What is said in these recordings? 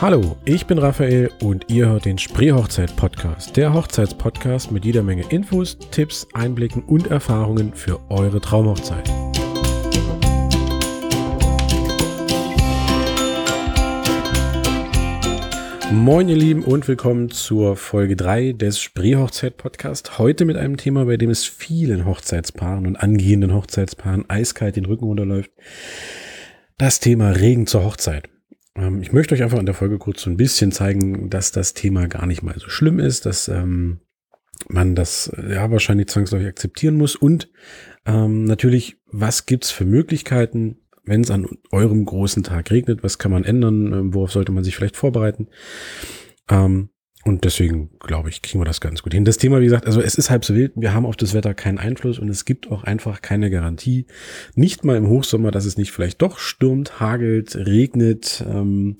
Hallo, ich bin Raphael und ihr hört den Spreehochzeit Podcast, der Hochzeitspodcast mit jeder Menge Infos, Tipps, Einblicken und Erfahrungen für eure Traumhochzeit. Moin ihr Lieben und willkommen zur Folge 3 des Spreehochzeit Podcast. Heute mit einem Thema, bei dem es vielen Hochzeitspaaren und angehenden Hochzeitspaaren eiskalt den Rücken runterläuft. Das Thema Regen zur Hochzeit. Ähm, ich möchte euch einfach in der Folge kurz so ein bisschen zeigen, dass das Thema gar nicht mal so schlimm ist, dass ähm, man das ja wahrscheinlich zwangsläufig akzeptieren muss. Und ähm, natürlich, was gibt's für Möglichkeiten, wenn es an eurem großen Tag regnet, was kann man ändern, ähm, worauf sollte man sich vielleicht vorbereiten. Ähm, und deswegen, glaube ich, kriegen wir das ganz gut hin. Das Thema, wie gesagt, also es ist halb so wild. Wir haben auf das Wetter keinen Einfluss und es gibt auch einfach keine Garantie. Nicht mal im Hochsommer, dass es nicht vielleicht doch stürmt, hagelt, regnet. Ähm,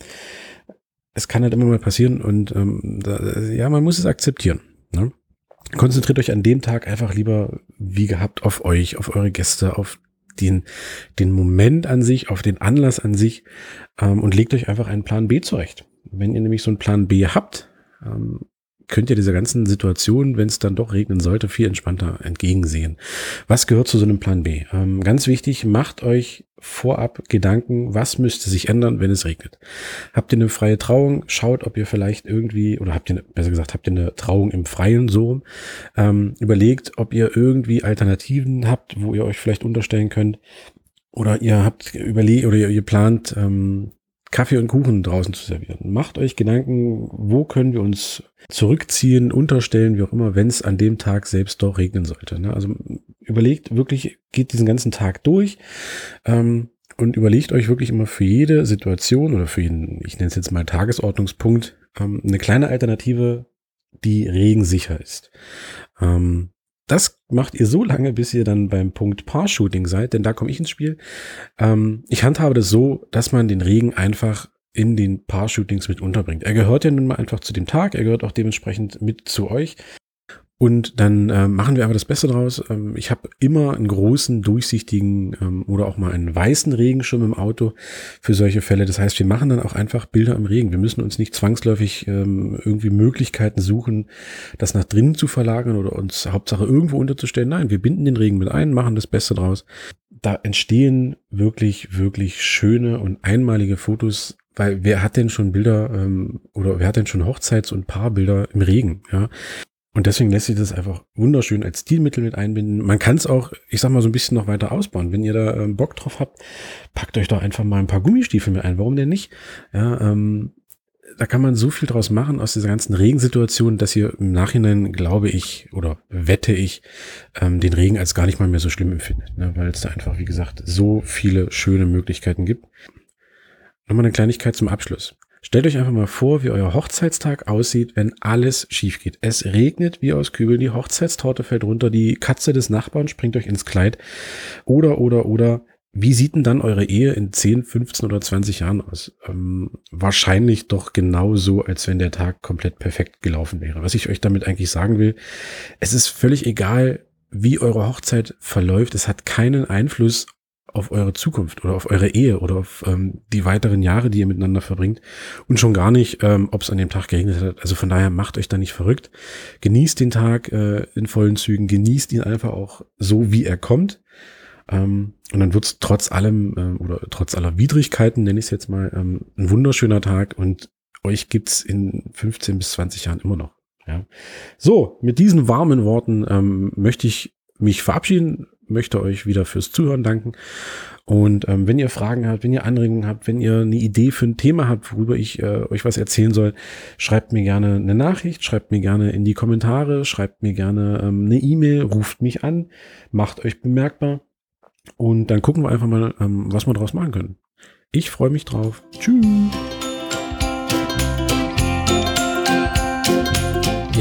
es kann halt immer mal passieren und ähm, da, ja, man muss es akzeptieren. Ne? Konzentriert euch an dem Tag einfach lieber, wie gehabt, auf euch, auf eure Gäste, auf den, den Moment an sich, auf den Anlass an sich ähm, und legt euch einfach einen Plan B zurecht. Wenn ihr nämlich so einen Plan B habt, ähm, könnt ihr dieser ganzen Situation, wenn es dann doch regnen sollte, viel entspannter entgegensehen. Was gehört zu so einem Plan B? Ähm, ganz wichtig, macht euch vorab Gedanken, was müsste sich ändern, wenn es regnet. Habt ihr eine freie Trauung? Schaut, ob ihr vielleicht irgendwie, oder habt ihr, besser gesagt, habt ihr eine Trauung im Freien so, ähm, überlegt, ob ihr irgendwie Alternativen habt, wo ihr euch vielleicht unterstellen könnt. Oder ihr habt überlegt, oder ihr, ihr plant, ähm, Kaffee und Kuchen draußen zu servieren. Macht euch Gedanken, wo können wir uns zurückziehen, unterstellen, wie auch immer, wenn es an dem Tag selbst doch regnen sollte. Ne? Also überlegt wirklich, geht diesen ganzen Tag durch ähm, und überlegt euch wirklich immer für jede Situation oder für jeden, ich nenne es jetzt mal Tagesordnungspunkt, ähm, eine kleine Alternative, die regensicher ist. Ähm, das macht ihr so lange, bis ihr dann beim Punkt Paar-Shooting seid, denn da komme ich ins Spiel. Ähm, ich handhabe das so, dass man den Regen einfach in den Paar-Shootings mit unterbringt. Er gehört ja nun mal einfach zu dem Tag, er gehört auch dementsprechend mit zu euch. Und dann äh, machen wir einfach das Beste draus. Ähm, ich habe immer einen großen, durchsichtigen ähm, oder auch mal einen weißen Regenschirm im Auto für solche Fälle. Das heißt, wir machen dann auch einfach Bilder im Regen. Wir müssen uns nicht zwangsläufig ähm, irgendwie Möglichkeiten suchen, das nach drinnen zu verlagern oder uns Hauptsache irgendwo unterzustellen. Nein, wir binden den Regen mit ein, machen das Beste draus. Da entstehen wirklich, wirklich schöne und einmalige Fotos weil wer hat denn schon Bilder ähm, oder wer hat denn schon Hochzeits- und Paarbilder im Regen? Ja, und deswegen lässt sich das einfach wunderschön als Stilmittel mit einbinden. Man kann es auch, ich sag mal, so ein bisschen noch weiter ausbauen. Wenn ihr da ähm, Bock drauf habt, packt euch doch einfach mal ein paar Gummistiefel mit ein. Warum denn nicht? Ja, ähm, da kann man so viel draus machen aus dieser ganzen Regensituation, dass ihr im Nachhinein, glaube ich, oder wette ich, ähm, den Regen als gar nicht mal mehr so schlimm empfindet. Ne? Weil es da einfach, wie gesagt, so viele schöne Möglichkeiten gibt. Nochmal eine Kleinigkeit zum Abschluss. Stellt euch einfach mal vor, wie euer Hochzeitstag aussieht, wenn alles schief geht. Es regnet wie aus Kübeln, die Hochzeitstorte fällt runter, die Katze des Nachbarn springt euch ins Kleid. Oder, oder, oder, wie sieht denn dann eure Ehe in 10, 15 oder 20 Jahren aus? Ähm, wahrscheinlich doch genauso, als wenn der Tag komplett perfekt gelaufen wäre. Was ich euch damit eigentlich sagen will, es ist völlig egal, wie eure Hochzeit verläuft. Es hat keinen Einfluss auf eure Zukunft oder auf eure Ehe oder auf ähm, die weiteren Jahre, die ihr miteinander verbringt und schon gar nicht, ähm, ob es an dem Tag geregnet hat. Also von daher macht euch da nicht verrückt. Genießt den Tag äh, in vollen Zügen, genießt ihn einfach auch so, wie er kommt. Ähm, und dann wird's trotz allem ähm, oder trotz aller Widrigkeiten, nenne ich es jetzt mal, ähm, ein wunderschöner Tag und euch gibt's in 15 bis 20 Jahren immer noch. Ja. So, mit diesen warmen Worten ähm, möchte ich mich verabschieden möchte euch wieder fürs Zuhören danken. Und ähm, wenn ihr Fragen habt, wenn ihr Anregungen habt, wenn ihr eine Idee für ein Thema habt, worüber ich äh, euch was erzählen soll, schreibt mir gerne eine Nachricht, schreibt mir gerne in die Kommentare, schreibt mir gerne ähm, eine E-Mail, ruft mich an, macht euch bemerkbar. Und dann gucken wir einfach mal, ähm, was wir daraus machen können. Ich freue mich drauf. Tschüss.